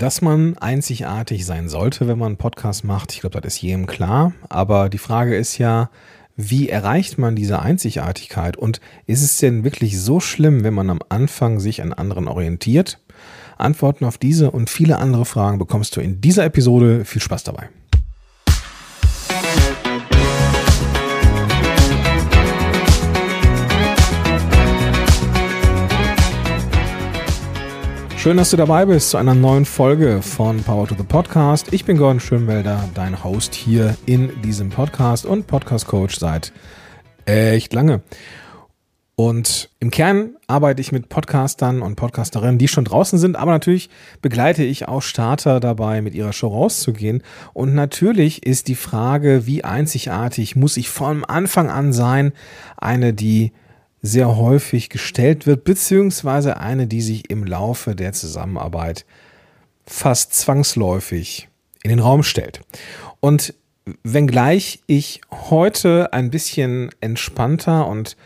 Dass man einzigartig sein sollte, wenn man einen Podcast macht, ich glaube, das ist jedem klar. Aber die Frage ist ja, wie erreicht man diese Einzigartigkeit? Und ist es denn wirklich so schlimm, wenn man am Anfang sich an anderen orientiert? Antworten auf diese und viele andere Fragen bekommst du in dieser Episode. Viel Spaß dabei. Schön, dass du dabei bist zu einer neuen Folge von Power to the Podcast. Ich bin Gordon Schönwelder, dein Host hier in diesem Podcast und Podcast Coach seit echt lange. Und im Kern arbeite ich mit Podcastern und Podcasterinnen, die schon draußen sind, aber natürlich begleite ich auch Starter dabei, mit ihrer Show rauszugehen. Und natürlich ist die Frage, wie einzigartig muss ich vom Anfang an sein, eine, die sehr häufig gestellt wird, beziehungsweise eine, die sich im Laufe der Zusammenarbeit fast zwangsläufig in den Raum stellt. Und wenngleich ich heute ein bisschen entspannter und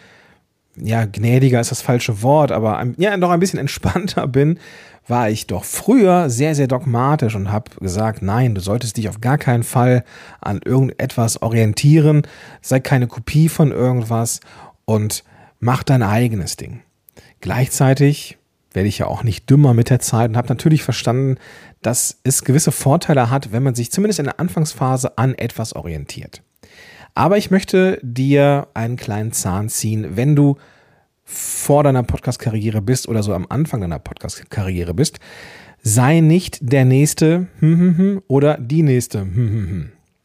ja, gnädiger ist das falsche Wort, aber ja, doch ein bisschen entspannter bin, war ich doch früher sehr, sehr dogmatisch und habe gesagt, nein, du solltest dich auf gar keinen Fall an irgendetwas orientieren, sei keine Kopie von irgendwas und mach dein eigenes Ding. Gleichzeitig werde ich ja auch nicht dümmer mit der Zeit und habe natürlich verstanden, dass es gewisse Vorteile hat, wenn man sich zumindest in der Anfangsphase an etwas orientiert. Aber ich möchte dir einen kleinen Zahn ziehen, wenn du vor deiner Podcast-Karriere bist oder so am Anfang deiner Podcast-Karriere bist. Sei nicht der Nächste hm, hm, hm, oder die Nächste.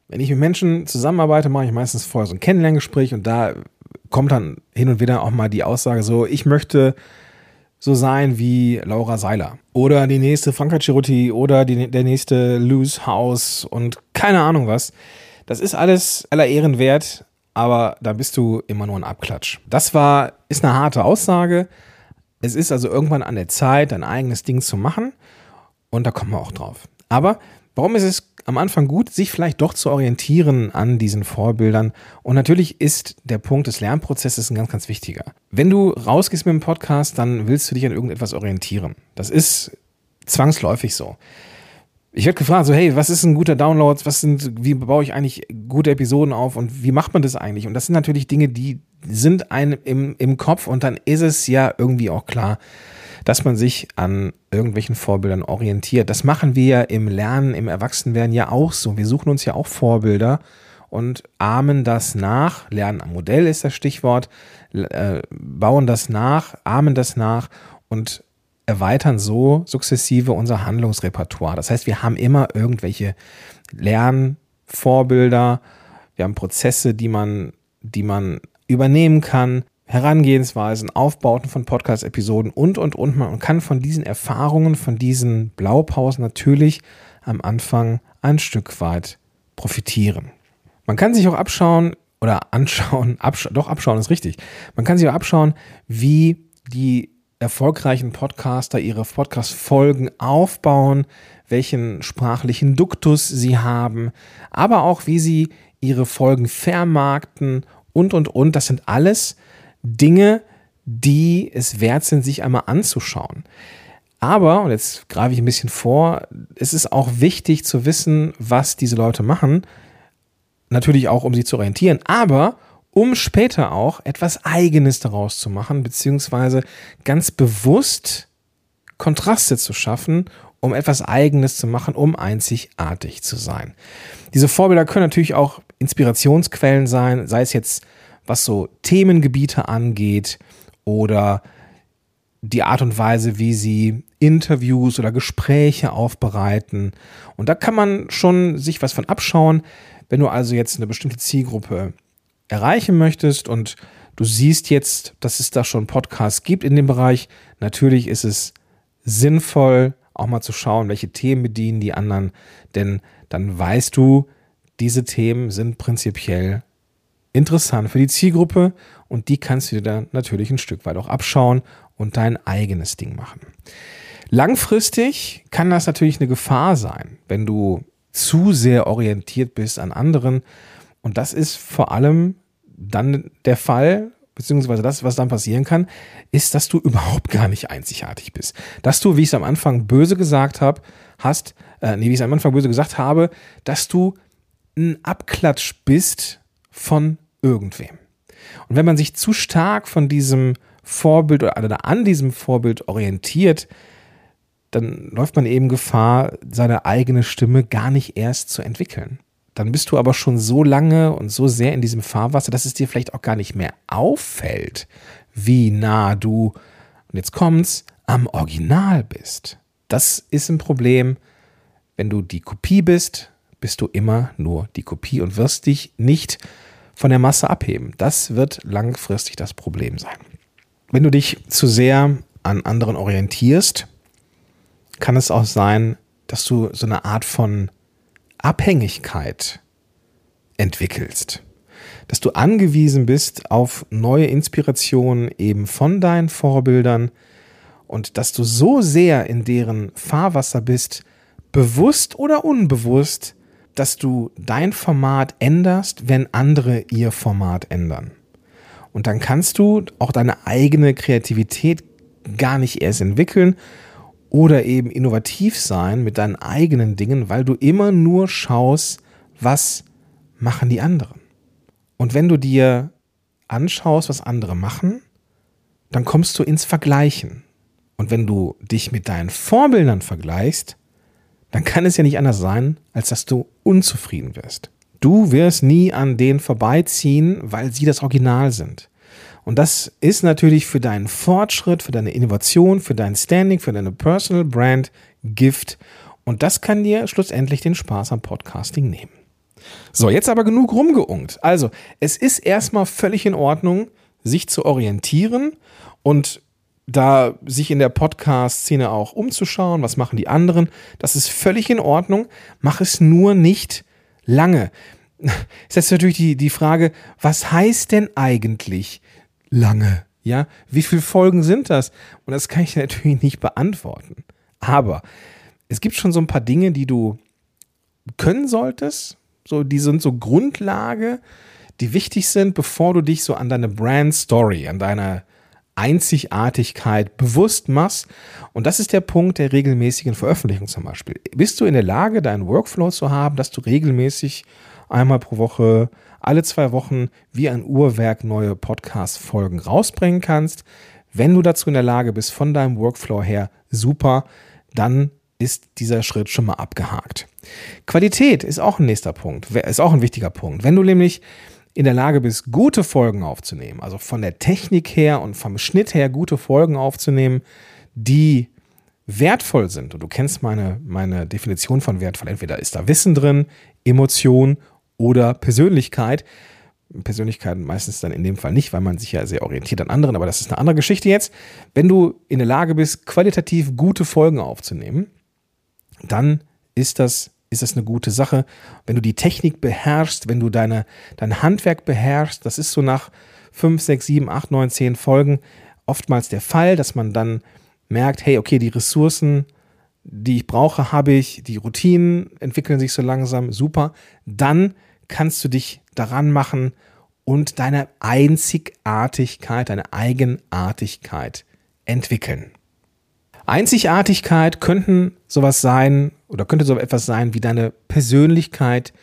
Wenn ich mit Menschen zusammenarbeite, mache ich meistens vorher so ein Kennenlerngespräch und da kommt dann hin und wieder auch mal die Aussage so, ich möchte so sein wie Laura Seiler oder die nächste Franka Ceruti oder die, der nächste Loose House und keine Ahnung was. Das ist alles aller Ehren wert, aber da bist du immer nur ein Abklatsch. Das war, ist eine harte Aussage. Es ist also irgendwann an der Zeit, dein eigenes Ding zu machen und da kommen wir auch drauf. Aber warum ist es am Anfang gut, sich vielleicht doch zu orientieren an diesen Vorbildern. Und natürlich ist der Punkt des Lernprozesses ein ganz, ganz wichtiger. Wenn du rausgehst mit dem Podcast, dann willst du dich an irgendetwas orientieren. Das ist zwangsläufig so. Ich werde gefragt, so, hey, was ist ein guter Download? Was sind, wie baue ich eigentlich gute Episoden auf und wie macht man das eigentlich? Und das sind natürlich Dinge, die sind einem im, im Kopf und dann ist es ja irgendwie auch klar, dass man sich an irgendwelchen Vorbildern orientiert. Das machen wir ja im Lernen, im Erwachsenwerden ja auch so. Wir suchen uns ja auch Vorbilder und ahmen das nach. Lernen am Modell ist das Stichwort. Äh, bauen das nach, ahmen das nach und erweitern so sukzessive unser Handlungsrepertoire. Das heißt, wir haben immer irgendwelche Lernvorbilder, wir haben Prozesse, die man, die man übernehmen kann. Herangehensweisen, Aufbauten von Podcast-Episoden und, und, und. Man kann von diesen Erfahrungen, von diesen Blaupausen natürlich am Anfang ein Stück weit profitieren. Man kann sich auch abschauen oder anschauen, abscha doch abschauen ist richtig. Man kann sich auch abschauen, wie die erfolgreichen Podcaster ihre Podcast-Folgen aufbauen, welchen sprachlichen Duktus sie haben, aber auch wie sie ihre Folgen vermarkten und, und, und. Das sind alles Dinge, die es wert sind, sich einmal anzuschauen. Aber, und jetzt greife ich ein bisschen vor, es ist auch wichtig zu wissen, was diese Leute machen. Natürlich auch, um sie zu orientieren, aber um später auch etwas Eigenes daraus zu machen, beziehungsweise ganz bewusst Kontraste zu schaffen, um etwas Eigenes zu machen, um einzigartig zu sein. Diese Vorbilder können natürlich auch Inspirationsquellen sein, sei es jetzt was so Themengebiete angeht oder die Art und Weise, wie sie Interviews oder Gespräche aufbereiten. Und da kann man schon sich was von abschauen. Wenn du also jetzt eine bestimmte Zielgruppe erreichen möchtest und du siehst jetzt, dass es da schon Podcasts gibt in dem Bereich, natürlich ist es sinnvoll, auch mal zu schauen, welche Themen bedienen die anderen, denn dann weißt du, diese Themen sind prinzipiell interessant für die Zielgruppe und die kannst du dir dann natürlich ein Stück weit auch abschauen und dein eigenes Ding machen. Langfristig kann das natürlich eine Gefahr sein, wenn du zu sehr orientiert bist an anderen. Und das ist vor allem dann der Fall, beziehungsweise das, was dann passieren kann, ist, dass du überhaupt gar nicht einzigartig bist. Dass du, wie ich es am Anfang böse gesagt habe, hast, äh, nee, wie ich es am Anfang böse gesagt habe, dass du ein Abklatsch bist von irgendwem. Und wenn man sich zu stark von diesem Vorbild oder an diesem Vorbild orientiert, dann läuft man eben Gefahr, seine eigene Stimme gar nicht erst zu entwickeln. Dann bist du aber schon so lange und so sehr in diesem Fahrwasser, dass es dir vielleicht auch gar nicht mehr auffällt, wie nah du, und jetzt kommt's, am Original bist. Das ist ein Problem. Wenn du die Kopie bist, bist du immer nur die Kopie und wirst dich nicht von der Masse abheben. Das wird langfristig das Problem sein. Wenn du dich zu sehr an anderen orientierst, kann es auch sein, dass du so eine Art von Abhängigkeit entwickelst. Dass du angewiesen bist auf neue Inspirationen eben von deinen Vorbildern und dass du so sehr in deren Fahrwasser bist, bewusst oder unbewusst, dass du dein Format änderst, wenn andere ihr Format ändern. Und dann kannst du auch deine eigene Kreativität gar nicht erst entwickeln oder eben innovativ sein mit deinen eigenen Dingen, weil du immer nur schaust, was machen die anderen. Und wenn du dir anschaust, was andere machen, dann kommst du ins Vergleichen. Und wenn du dich mit deinen Vorbildern vergleichst, dann kann es ja nicht anders sein, als dass du unzufrieden wirst. Du wirst nie an denen vorbeiziehen, weil sie das Original sind. Und das ist natürlich für deinen Fortschritt, für deine Innovation, für dein Standing, für deine Personal Brand Gift. Und das kann dir schlussendlich den Spaß am Podcasting nehmen. So, jetzt aber genug rumgeungt. Also, es ist erstmal völlig in Ordnung, sich zu orientieren und da sich in der Podcast-Szene auch umzuschauen, was machen die anderen, das ist völlig in Ordnung. Mach es nur nicht lange. Ist jetzt natürlich die, die Frage, was heißt denn eigentlich lange? Ja, wie viele Folgen sind das? Und das kann ich natürlich nicht beantworten. Aber es gibt schon so ein paar Dinge, die du können solltest. So, die sind so Grundlage, die wichtig sind, bevor du dich so an deine Brand Story, an deine Einzigartigkeit bewusst machst. Und das ist der Punkt der regelmäßigen Veröffentlichung zum Beispiel. Bist du in der Lage, deinen Workflow zu haben, dass du regelmäßig einmal pro Woche, alle zwei Wochen wie ein Uhrwerk neue Podcast-Folgen rausbringen kannst? Wenn du dazu in der Lage bist, von deinem Workflow her, super, dann ist dieser Schritt schon mal abgehakt. Qualität ist auch ein nächster Punkt, ist auch ein wichtiger Punkt. Wenn du nämlich in der Lage bist, gute Folgen aufzunehmen, also von der Technik her und vom Schnitt her gute Folgen aufzunehmen, die wertvoll sind. Und du kennst meine, meine Definition von wertvoll. Entweder ist da Wissen drin, Emotion oder Persönlichkeit. Persönlichkeit meistens dann in dem Fall nicht, weil man sich ja sehr orientiert an anderen, aber das ist eine andere Geschichte jetzt. Wenn du in der Lage bist, qualitativ gute Folgen aufzunehmen, dann ist das ist das eine gute Sache. Wenn du die Technik beherrschst, wenn du deine, dein Handwerk beherrschst, das ist so nach 5, 6, 7, 8, 9, 10 Folgen oftmals der Fall, dass man dann merkt, hey, okay, die Ressourcen, die ich brauche, habe ich, die Routinen entwickeln sich so langsam, super. Dann kannst du dich daran machen und deine Einzigartigkeit, deine Eigenartigkeit entwickeln. Einzigartigkeit könnten sowas sein oder könnte so etwas sein wie deine Persönlichkeit,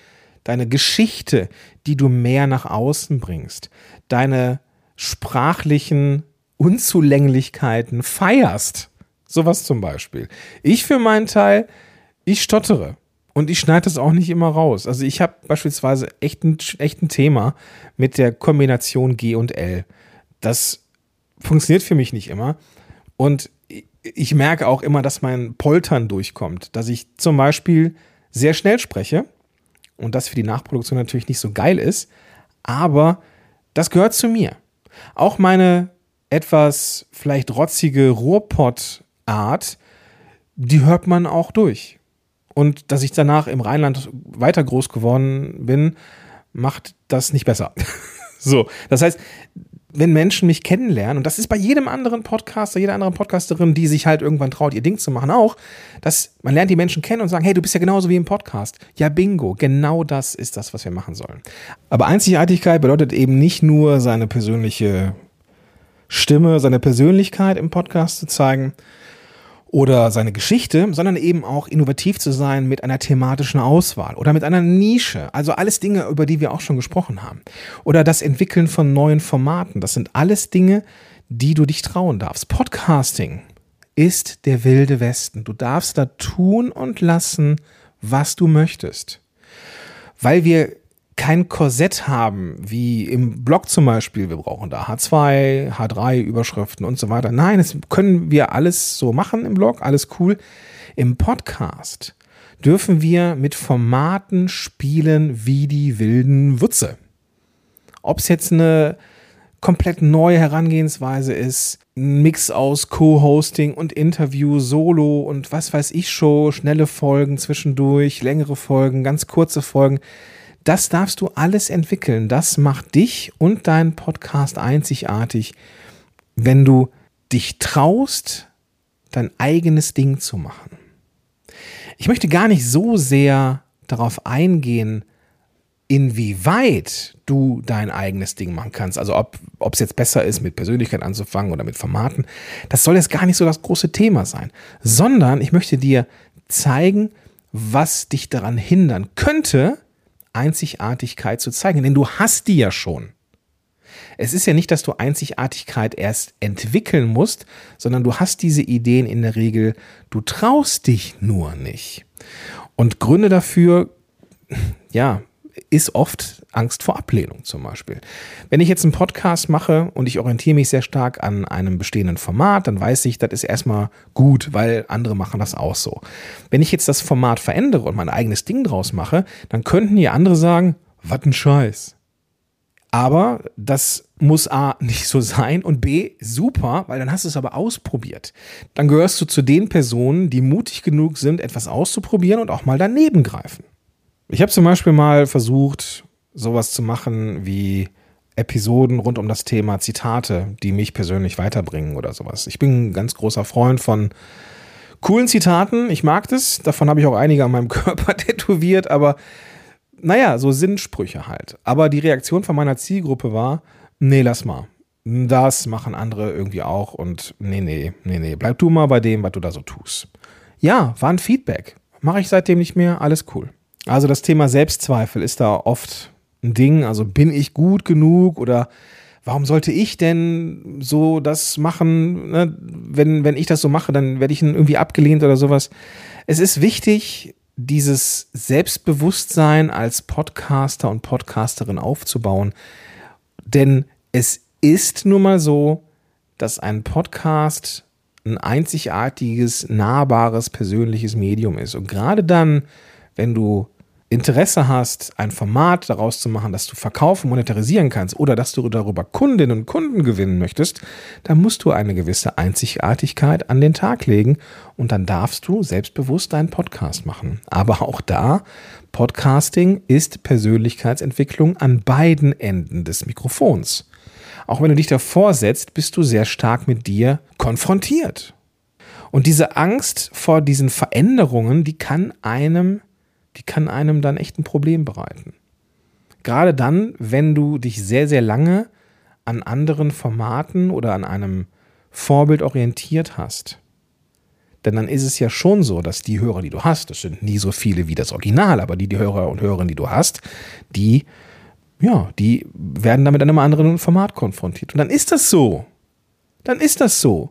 deine Geschichte, die du mehr nach außen bringst, deine sprachlichen Unzulänglichkeiten feierst. Sowas zum Beispiel. Ich für meinen Teil, ich stottere. Und ich schneide das auch nicht immer raus. Also ich habe beispielsweise echt ein, echt ein Thema mit der Kombination G und L. Das funktioniert für mich nicht immer. Und ich merke auch immer, dass mein Poltern durchkommt, dass ich zum Beispiel sehr schnell spreche und das für die Nachproduktion natürlich nicht so geil ist, aber das gehört zu mir. Auch meine etwas vielleicht rotzige Ruhrpott-Art, die hört man auch durch. Und dass ich danach im Rheinland weiter groß geworden bin, macht das nicht besser. so, das heißt, wenn Menschen mich kennenlernen, und das ist bei jedem anderen Podcaster, jeder anderen Podcasterin, die sich halt irgendwann traut, ihr Ding zu machen, auch, dass man lernt die Menschen kennen und sagen, hey, du bist ja genauso wie im Podcast. Ja, bingo, genau das ist das, was wir machen sollen. Aber Einzigartigkeit bedeutet eben nicht nur seine persönliche Stimme, seine Persönlichkeit im Podcast zu zeigen. Oder seine Geschichte, sondern eben auch innovativ zu sein mit einer thematischen Auswahl oder mit einer Nische. Also alles Dinge, über die wir auch schon gesprochen haben. Oder das Entwickeln von neuen Formaten. Das sind alles Dinge, die du dich trauen darfst. Podcasting ist der wilde Westen. Du darfst da tun und lassen, was du möchtest. Weil wir kein Korsett haben, wie im Blog zum Beispiel, wir brauchen da H2, H3, Überschriften und so weiter. Nein, das können wir alles so machen im Blog, alles cool. Im Podcast dürfen wir mit Formaten spielen wie die wilden Wutze. Ob es jetzt eine komplett neue Herangehensweise ist, ein Mix aus Co-Hosting und Interview, Solo und was weiß ich schon, schnelle Folgen zwischendurch, längere Folgen, ganz kurze Folgen das darfst du alles entwickeln. Das macht dich und deinen Podcast einzigartig, wenn du dich traust, dein eigenes Ding zu machen. Ich möchte gar nicht so sehr darauf eingehen, inwieweit du dein eigenes Ding machen kannst. Also ob es jetzt besser ist, mit Persönlichkeit anzufangen oder mit Formaten. Das soll jetzt gar nicht so das große Thema sein, sondern ich möchte dir zeigen, was dich daran hindern könnte, Einzigartigkeit zu zeigen, denn du hast die ja schon. Es ist ja nicht, dass du Einzigartigkeit erst entwickeln musst, sondern du hast diese Ideen in der Regel, du traust dich nur nicht. Und Gründe dafür, ja, ist oft Angst vor Ablehnung zum Beispiel. Wenn ich jetzt einen Podcast mache und ich orientiere mich sehr stark an einem bestehenden Format, dann weiß ich, das ist erstmal gut, weil andere machen das auch so. Wenn ich jetzt das Format verändere und mein eigenes Ding draus mache, dann könnten die andere sagen, was ein Scheiß. Aber das muss A nicht so sein und B super, weil dann hast du es aber ausprobiert. Dann gehörst du zu den Personen, die mutig genug sind, etwas auszuprobieren und auch mal daneben greifen. Ich habe zum Beispiel mal versucht, sowas zu machen wie Episoden rund um das Thema Zitate, die mich persönlich weiterbringen oder sowas. Ich bin ein ganz großer Freund von coolen Zitaten. Ich mag das. Davon habe ich auch einige an meinem Körper tätowiert, aber naja, so Sinnsprüche halt. Aber die Reaktion von meiner Zielgruppe war, nee, lass mal. Das machen andere irgendwie auch und nee, nee, nee, nee, bleib du mal bei dem, was du da so tust. Ja, war ein Feedback. Mache ich seitdem nicht mehr, alles cool. Also das Thema Selbstzweifel ist da oft ein Ding. Also bin ich gut genug oder warum sollte ich denn so das machen? Ne? Wenn, wenn ich das so mache, dann werde ich irgendwie abgelehnt oder sowas. Es ist wichtig, dieses Selbstbewusstsein als Podcaster und Podcasterin aufzubauen. Denn es ist nun mal so, dass ein Podcast ein einzigartiges, nahbares, persönliches Medium ist. Und gerade dann, wenn du Interesse hast, ein Format daraus zu machen, das du verkaufen, monetarisieren kannst oder dass du darüber Kundinnen und Kunden gewinnen möchtest, dann musst du eine gewisse Einzigartigkeit an den Tag legen und dann darfst du selbstbewusst deinen Podcast machen. Aber auch da, Podcasting ist Persönlichkeitsentwicklung an beiden Enden des Mikrofons. Auch wenn du dich davor setzt, bist du sehr stark mit dir konfrontiert. Und diese Angst vor diesen Veränderungen, die kann einem die kann einem dann echt ein Problem bereiten. Gerade dann, wenn du dich sehr, sehr lange an anderen Formaten oder an einem Vorbild orientiert hast. Denn dann ist es ja schon so, dass die Hörer, die du hast, das sind nie so viele wie das Original, aber die, die Hörer und Hörerinnen, die du hast, die, ja, die werden damit an einem anderen Format konfrontiert. Und dann ist das so. Dann ist das so.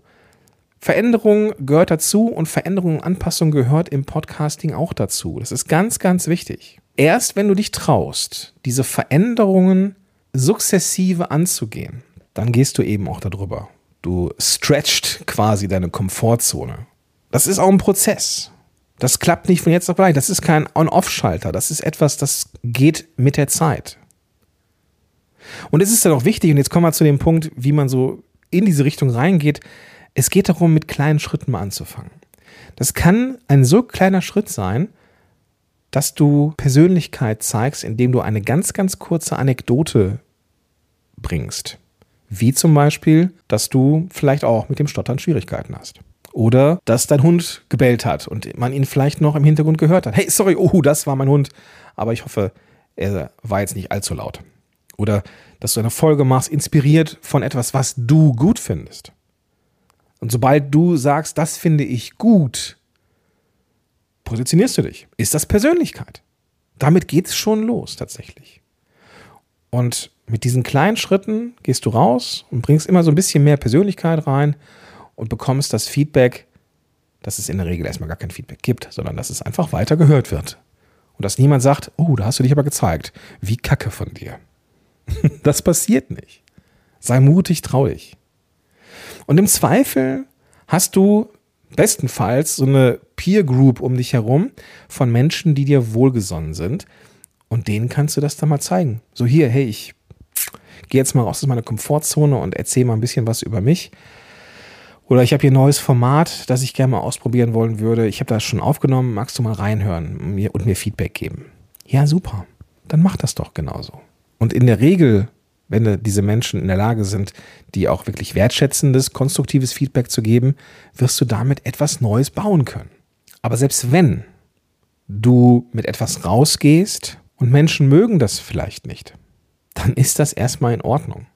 Veränderung gehört dazu und Veränderung und Anpassung gehört im Podcasting auch dazu. Das ist ganz, ganz wichtig. Erst wenn du dich traust, diese Veränderungen sukzessive anzugehen, dann gehst du eben auch darüber. Du stretcht quasi deine Komfortzone. Das ist auch ein Prozess. Das klappt nicht von jetzt auf gleich. Das ist kein On-Off-Schalter. Das ist etwas, das geht mit der Zeit. Und es ist dann auch wichtig, und jetzt kommen wir zu dem Punkt, wie man so in diese Richtung reingeht, es geht darum, mit kleinen Schritten mal anzufangen. Das kann ein so kleiner Schritt sein, dass du Persönlichkeit zeigst, indem du eine ganz, ganz kurze Anekdote bringst. Wie zum Beispiel, dass du vielleicht auch mit dem Stottern Schwierigkeiten hast. Oder dass dein Hund gebellt hat und man ihn vielleicht noch im Hintergrund gehört hat. Hey, sorry, oh, das war mein Hund. Aber ich hoffe, er war jetzt nicht allzu laut. Oder dass du eine Folge machst, inspiriert von etwas, was du gut findest. Und sobald du sagst, das finde ich gut, positionierst du dich. Ist das Persönlichkeit? Damit geht es schon los tatsächlich. Und mit diesen kleinen Schritten gehst du raus und bringst immer so ein bisschen mehr Persönlichkeit rein und bekommst das Feedback, dass es in der Regel erstmal gar kein Feedback gibt, sondern dass es einfach weiter gehört wird. Und dass niemand sagt, oh, da hast du dich aber gezeigt. Wie kacke von dir. das passiert nicht. Sei mutig, trau dich. Und im Zweifel hast du bestenfalls so eine Peer Group um dich herum von Menschen, die dir wohlgesonnen sind. Und denen kannst du das dann mal zeigen. So hier, hey, ich gehe jetzt mal raus aus meiner Komfortzone und erzähle mal ein bisschen was über mich. Oder ich habe hier ein neues Format, das ich gerne mal ausprobieren wollen würde. Ich habe das schon aufgenommen. Magst du mal reinhören und mir Feedback geben? Ja, super. Dann mach das doch genauso. Und in der Regel, wenn diese Menschen in der Lage sind, die auch wirklich wertschätzendes, konstruktives Feedback zu geben, wirst du damit etwas Neues bauen können. Aber selbst wenn du mit etwas rausgehst und Menschen mögen das vielleicht nicht, dann ist das erstmal in Ordnung.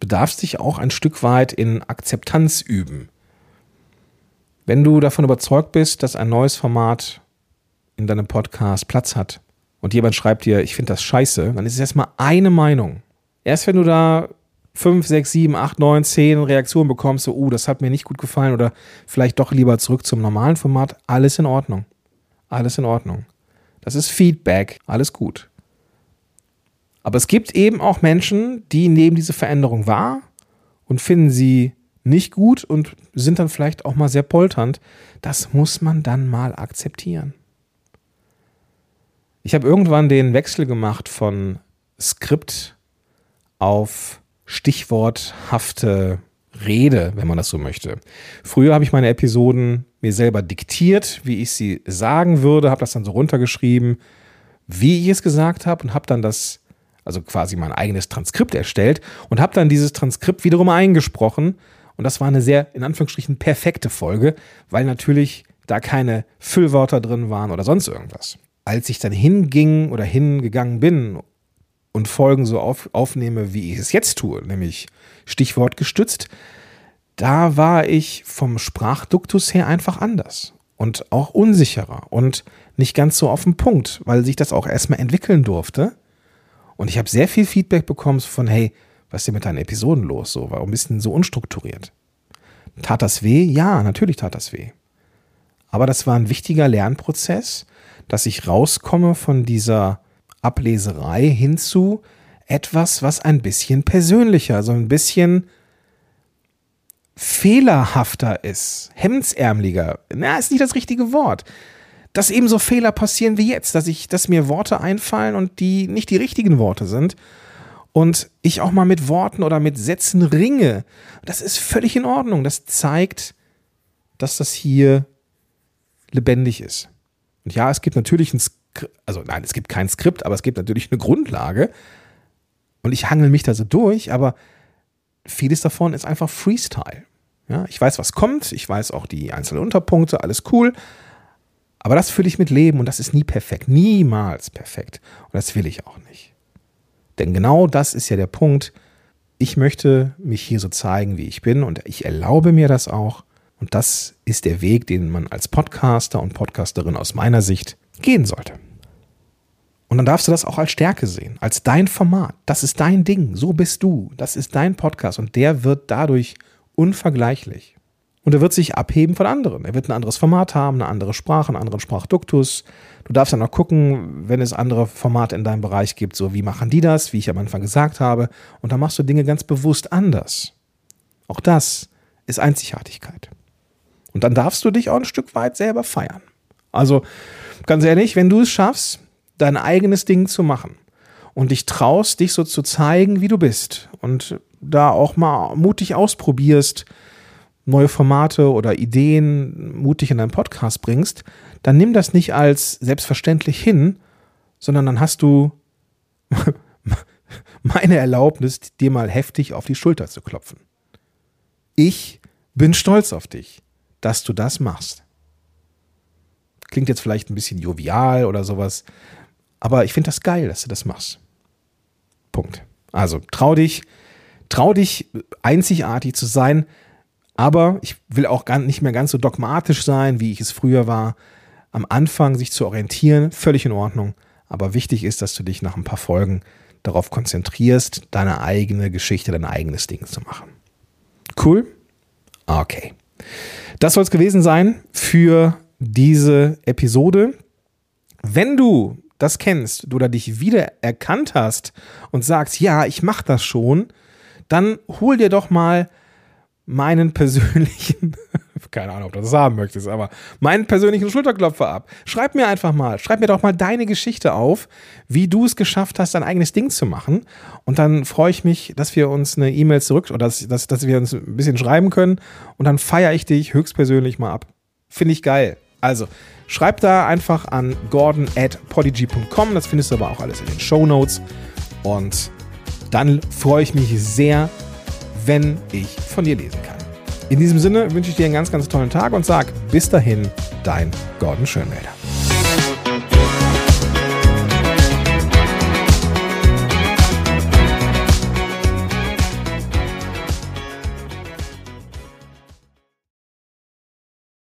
Du darfst dich auch ein Stück weit in Akzeptanz üben. Wenn du davon überzeugt bist, dass ein neues Format in deinem Podcast Platz hat und jemand schreibt dir, ich finde das scheiße, dann ist es erstmal eine Meinung. Erst wenn du da fünf, sechs, sieben, acht, neun, zehn Reaktionen bekommst, so, oh, das hat mir nicht gut gefallen oder vielleicht doch lieber zurück zum normalen Format, alles in Ordnung. Alles in Ordnung. Das ist Feedback, alles gut. Aber es gibt eben auch Menschen, die nehmen diese Veränderung wahr und finden sie nicht gut und sind dann vielleicht auch mal sehr polternd. Das muss man dann mal akzeptieren. Ich habe irgendwann den Wechsel gemacht von Skript auf stichworthafte Rede, wenn man das so möchte. Früher habe ich meine Episoden mir selber diktiert, wie ich sie sagen würde, habe das dann so runtergeschrieben, wie ich es gesagt habe und habe dann das also quasi mein eigenes Transkript erstellt und habe dann dieses Transkript wiederum eingesprochen. Und das war eine sehr, in Anführungsstrichen, perfekte Folge, weil natürlich da keine Füllwörter drin waren oder sonst irgendwas. Als ich dann hinging oder hingegangen bin und Folgen so auf, aufnehme, wie ich es jetzt tue, nämlich Stichwort gestützt, da war ich vom Sprachduktus her einfach anders und auch unsicherer und nicht ganz so auf den Punkt, weil sich das auch erstmal entwickeln durfte. Und ich habe sehr viel Feedback bekommen von, hey, was ist denn mit deinen Episoden los? So, warum bist du denn so unstrukturiert? Tat das weh? Ja, natürlich tat das weh. Aber das war ein wichtiger Lernprozess, dass ich rauskomme von dieser Ableserei hinzu etwas, was ein bisschen persönlicher, so ein bisschen fehlerhafter ist, hemdsärmeliger. Na, ist nicht das richtige Wort dass eben so Fehler passieren wie jetzt, dass ich, dass mir Worte einfallen und die nicht die richtigen Worte sind und ich auch mal mit Worten oder mit Sätzen ringe. Das ist völlig in Ordnung. Das zeigt, dass das hier lebendig ist. Und ja, es gibt natürlich ein Skript, also nein, es gibt kein Skript, aber es gibt natürlich eine Grundlage. Und ich hangel mich da so durch, aber vieles davon ist einfach Freestyle. Ja, ich weiß, was kommt, ich weiß auch die einzelnen Unterpunkte, alles cool. Aber das fülle ich mit Leben und das ist nie perfekt, niemals perfekt. Und das will ich auch nicht. Denn genau das ist ja der Punkt. Ich möchte mich hier so zeigen, wie ich bin und ich erlaube mir das auch. Und das ist der Weg, den man als Podcaster und Podcasterin aus meiner Sicht gehen sollte. Und dann darfst du das auch als Stärke sehen, als dein Format. Das ist dein Ding, so bist du. Das ist dein Podcast und der wird dadurch unvergleichlich. Und er wird sich abheben von anderen. Er wird ein anderes Format haben, eine andere Sprache, einen anderen Sprachduktus. Du darfst dann auch gucken, wenn es andere Formate in deinem Bereich gibt, so wie machen die das, wie ich am Anfang gesagt habe. Und dann machst du Dinge ganz bewusst anders. Auch das ist Einzigartigkeit. Und dann darfst du dich auch ein Stück weit selber feiern. Also ganz ehrlich, wenn du es schaffst, dein eigenes Ding zu machen und dich traust, dich so zu zeigen, wie du bist und da auch mal mutig ausprobierst, neue Formate oder Ideen mutig in deinen Podcast bringst, dann nimm das nicht als selbstverständlich hin, sondern dann hast du meine Erlaubnis, dir mal heftig auf die Schulter zu klopfen. Ich bin stolz auf dich, dass du das machst. Klingt jetzt vielleicht ein bisschen jovial oder sowas, aber ich finde das geil, dass du das machst. Punkt. Also trau dich, trau dich einzigartig zu sein, Aber ich will auch gar nicht mehr ganz so dogmatisch sein, wie ich es früher war. Am Anfang sich zu orientieren, völlig in Ordnung. Aber wichtig ist, dass du dich nach ein paar Folgen darauf konzentrierst, deine eigene Geschichte, dein eigenes Ding zu machen. Cool? Okay. Das soll es gewesen sein für diese Episode. Wenn du das kennst, du da dich wieder erkannt hast und sagst, ja, ich mache das schon, dann hol dir doch mal meinen persönlichen, keine Ahnung, ob du das haben möchtest, aber meinen persönlichen Schulterklopfer ab. Schreib mir einfach mal, schreib mir doch mal deine Geschichte auf, wie du es geschafft hast, dein eigenes Ding zu machen. Und dann freue ich mich, dass wir uns eine E-Mail zurück oder dass, dass, dass wir uns ein bisschen schreiben können. Und dann feiere ich dich höchstpersönlich mal ab. Finde ich geil. Also, schreib da einfach an gordon at podigy.com. Das findest du aber auch alles in den Show Notes. Und dann freue ich mich sehr, wenn ich von dir lesen kann. In diesem Sinne wünsche ich dir einen ganz, ganz tollen Tag und sag bis dahin, dein Gordon Schönmelder.